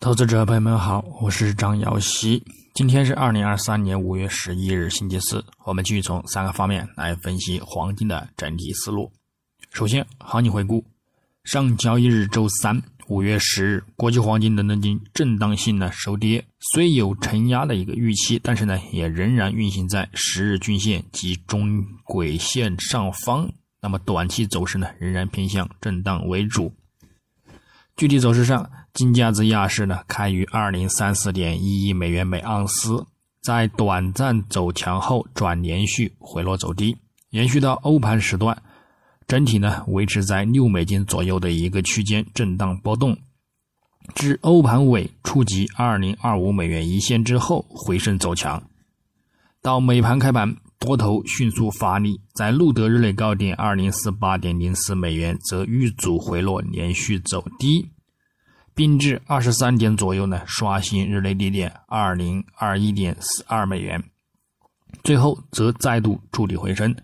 投资者朋友们好，我是张瑶希。今天是二零二三年五月十一日，星期四。我们继续从三个方面来分析黄金的整体思路。首先，行情回顾：上交易日周三五月十日，国际黄金伦敦金震荡性的收跌，虽有承压的一个预期，但是呢，也仍然运行在十日均线及中轨线上方。那么，短期走势呢，仍然偏向震荡为主。具体走势上，金价之亚市呢开于二零三四点一亿美元每盎司，在短暂走强后转连续回落走低，延续到欧盘时段，整体呢维持在六美金左右的一个区间震荡波动，至欧盘尾触及二零二五美元一线之后回升走强，到美盘开盘多头迅速发力，在录得日内高点二零四八点零四美元，则遇阻回落连续走低。并至二十三点左右呢，刷新日内低点二零二一点四二美元，最后则再度筑底回升，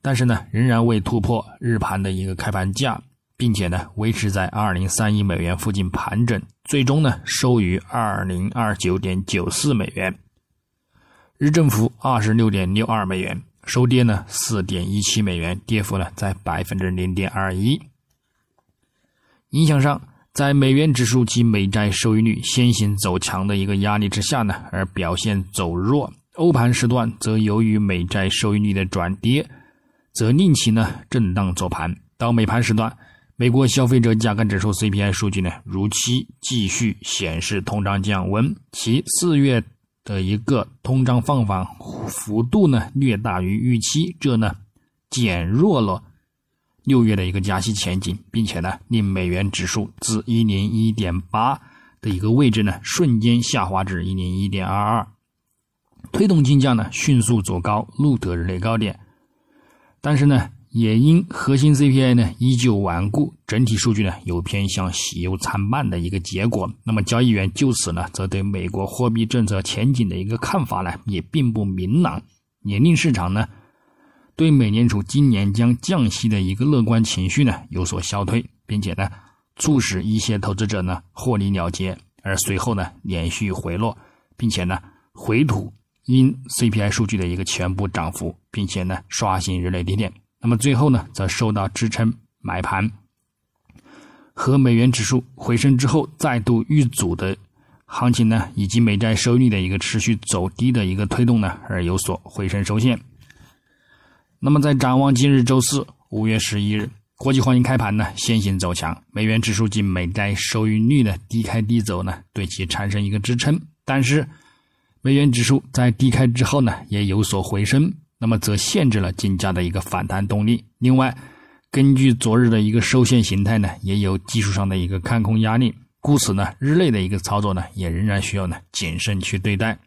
但是呢，仍然未突破日盘的一个开盘价，并且呢，维持在二零三一美元附近盘整，最终呢，收于二零二九点九四美元，日振幅二十六点六二美元，收跌呢四点一七美元，跌幅呢在百分之零点二一，影响上。在美元指数及美债收益率先行走强的一个压力之下呢，而表现走弱。欧盘时段则由于美债收益率的转跌，则令其呢震荡走盘。到美盘时段，美国消费者价格指数 CPI 数据呢如期继续显示通胀降温，其四月的一个通胀放缓幅度呢略大于预期，这呢减弱了。六月的一个加息前景，并且呢，令美元指数自一零一点八的一个位置呢，瞬间下滑至一零一点二二，推动金价呢迅速走高，录得日内高点。但是呢，也因核心 CPI 呢依旧顽固，整体数据呢有偏向喜忧参半的一个结果。那么，交易员就此呢，则对美国货币政策前景的一个看法呢，也并不明朗，也令市场呢。对美联储今年将降息的一个乐观情绪呢有所消退，并且呢促使一些投资者呢获利了结，而随后呢连续回落，并且呢回吐因 CPI 数据的一个全部涨幅，并且呢刷新日内低点。那么最后呢则受到支撑买盘和美元指数回升之后再度遇阻的行情呢，以及美债收益率的一个持续走低的一个推动呢而有所回升收线。那么，在展望今日周四五月十一日，国际黄金开盘呢，先行走强，美元指数及美债收益率呢低开低走呢，对其产生一个支撑。但是，美元指数在低开之后呢，也有所回升，那么则限制了金价的一个反弹动力。另外，根据昨日的一个收线形态呢，也有技术上的一个看空压力，故此呢，日内的一个操作呢，也仍然需要呢谨慎去对待。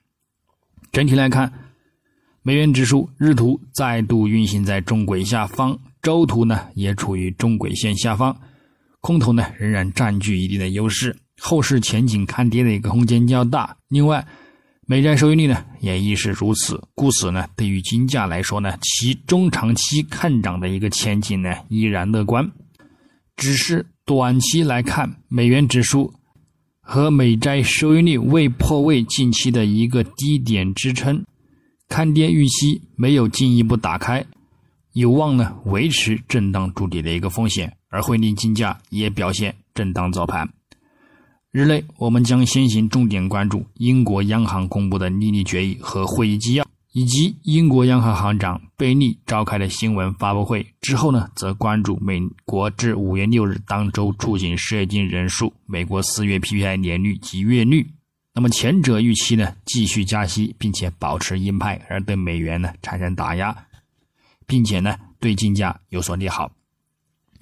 整体来看。美元指数日图再度运行在中轨下方，周图呢也处于中轨线下方，空头呢仍然占据一定的优势，后市前景看跌的一个空间较大。另外，美债收益率呢也亦是如此，故此呢，对于金价来说呢，其中长期看涨的一个前景呢依然乐观，只是短期来看，美元指数和美债收益率未破位近期的一个低点支撑。看跌预期没有进一步打开，有望呢维持震荡筑底的一个风险，而会令金价也表现震荡早盘。日内我们将先行重点关注英国央行公布的利率决议和会议纪要，以及英国央行行长贝利召开的新闻发布会。之后呢，则关注美国至五月六日当周出行失业金人数、美国四月 PPI 年率及月率。那么前者预期呢继续加息，并且保持鹰派，而对美元呢产生打压，并且呢对金价有所利好；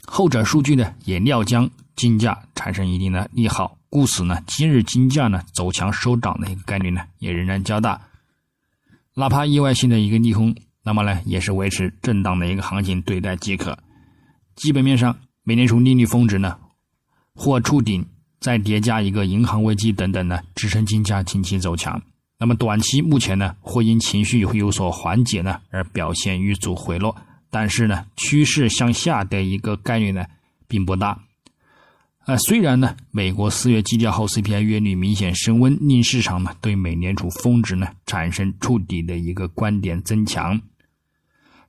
后者数据呢也料将金价产生一定的利好，故此呢今日金价呢走强收涨的一个概率呢也仍然较大。哪怕意外性的一个利空，那么呢也是维持震荡的一个行情对待即可。基本面上，美联储利率峰值呢或触顶。再叠加一个银行危机等等呢，支撑金价近期走强。那么短期目前呢，会因情绪会有所缓解呢，而表现遇阻回落。但是呢，趋势向下的一个概率呢，并不大。呃，虽然呢，美国四月基调后 CPI 月率明显升温，令市场呢对美联储峰值呢产生触底的一个观点增强，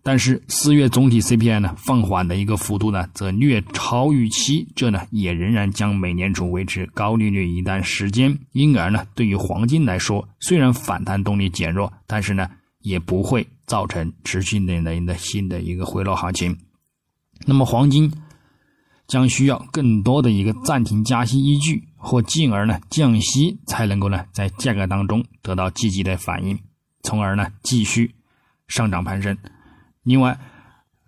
但是四月总体 CPI 呢放缓的一个幅度呢则略超预期，这呢也仍然将美联储维持高利率一段时间。因而呢，对于黄金来说，虽然反弹动力减弱，但是呢也不会造成持续的的新的一个回落行情。那么黄金。将需要更多的一个暂停加息依据，或进而呢降息，才能够呢在价格当中得到积极的反应，从而呢继续上涨攀升。另外，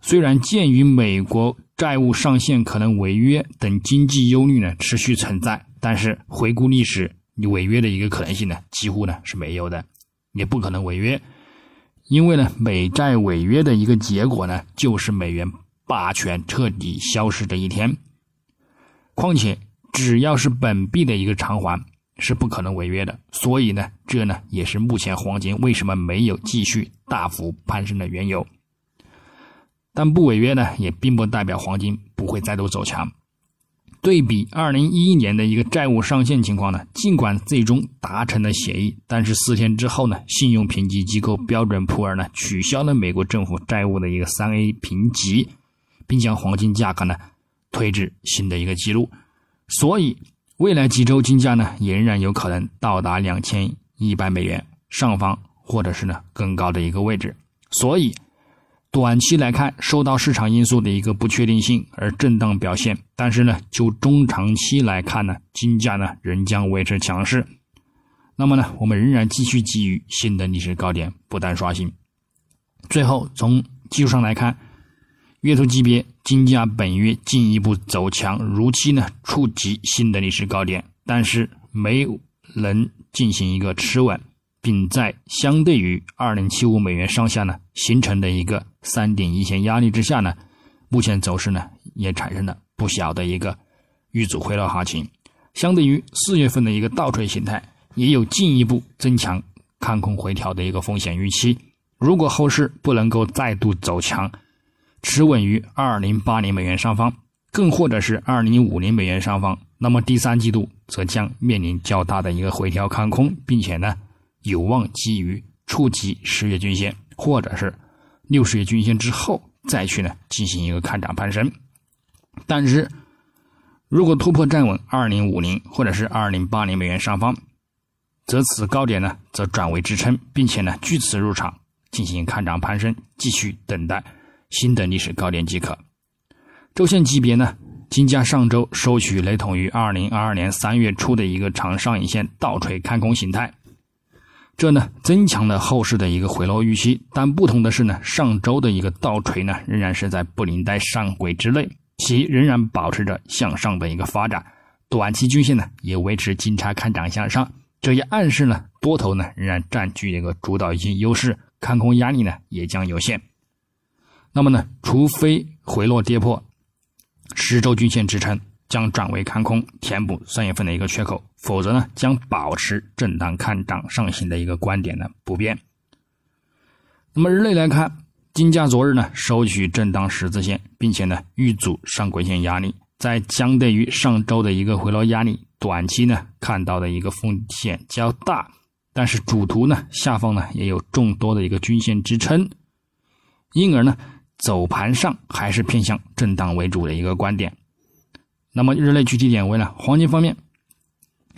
虽然鉴于美国债务上限可能违约等经济忧虑呢持续存在，但是回顾历史，你违约的一个可能性呢几乎呢是没有的，也不可能违约，因为呢美债违约的一个结果呢就是美元。霸权彻底消失这一天。况且，只要是本币的一个偿还，是不可能违约的。所以呢，这呢也是目前黄金为什么没有继续大幅攀升的缘由。但不违约呢，也并不代表黄金不会再度走强。对比二零一一年的一个债务上限情况呢，尽管最终达成了协议，但是四天之后呢，信用评级机构标准普尔呢取消了美国政府债务的一个三 A 评级。并将黄金价格呢推至新的一个记录，所以未来几周金价呢仍然有可能到达两千一百美元上方，或者是呢更高的一个位置。所以短期来看，受到市场因素的一个不确定性而震荡表现。但是呢，就中长期来看呢，金价呢仍将维持强势。那么呢，我们仍然继续给予新的历史高点不断刷新。最后从技术上来看。月图级别，金价本月进一步走强，如期呢触及新的历史高点，但是没能进行一个持稳，并在相对于二零七五美元上下呢形成的一个三点一线压力之下呢，目前走势呢也产生了不小的一个遇阻回落行情，相对于四月份的一个倒锤形态，也有进一步增强看空回调的一个风险预期。如果后市不能够再度走强，持稳于二零八零美元上方，更或者是二零五零美元上方，那么第三季度则将面临较大的一个回调看空，并且呢有望基于触及十月均线或者是六十月均线之后再去呢进行一个看涨攀升。但是如果突破站稳二零五零或者是二零八零美元上方，则此高点呢则转为支撑，并且呢据此入场进行看涨攀升，继续等待。新的历史高点即可。周线级别呢，金价上周收取雷同于二零二二年三月初的一个长上影线倒锤看空形态，这呢增强了后市的一个回落预期。但不同的是呢，上周的一个倒锤呢仍然是在布林带上轨之内，其仍然保持着向上的一个发展。短期均线呢也维持金叉看涨向上，这也暗示呢多头呢仍然占据一个主导性优势，看空压力呢也将有限。那么呢，除非回落跌破十周均线支撑，将转为看空，填补三月份的一个缺口；否则呢，将保持震荡看涨上行的一个观点呢不变。那么日内来看，金价昨日呢收取震荡十字线，并且呢遇阻上轨线压力，在相对于上周的一个回落压力，短期呢看到的一个风险较大，但是主图呢下方呢也有众多的一个均线支撑，因而呢。走盘上还是偏向震荡为主的一个观点。那么日内具体点位呢？黄金方面，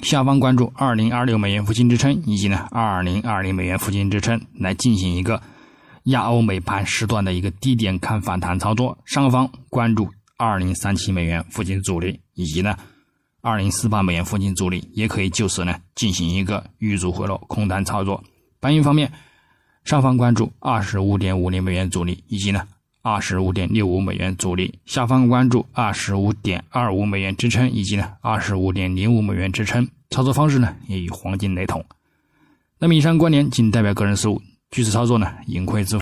下方关注二零二六美元附近支撑，以及呢二零二零美元附近支撑，来进行一个亚欧美盘时段的一个低点看反弹操作。上方关注二零三七美元附近阻力，以及呢二零四八美元附近阻力，也可以就此呢进行一个遇阻回落空单操作。白银方面，上方关注二十五点五零美元阻力，以及呢。二十五点六五美元阻力，下方关注二十五点二五美元支撑，以及呢二十五点零五美元支撑。操作方式呢也与黄金雷同。那么以上观点仅代表个人思路，据此操作呢盈亏自负。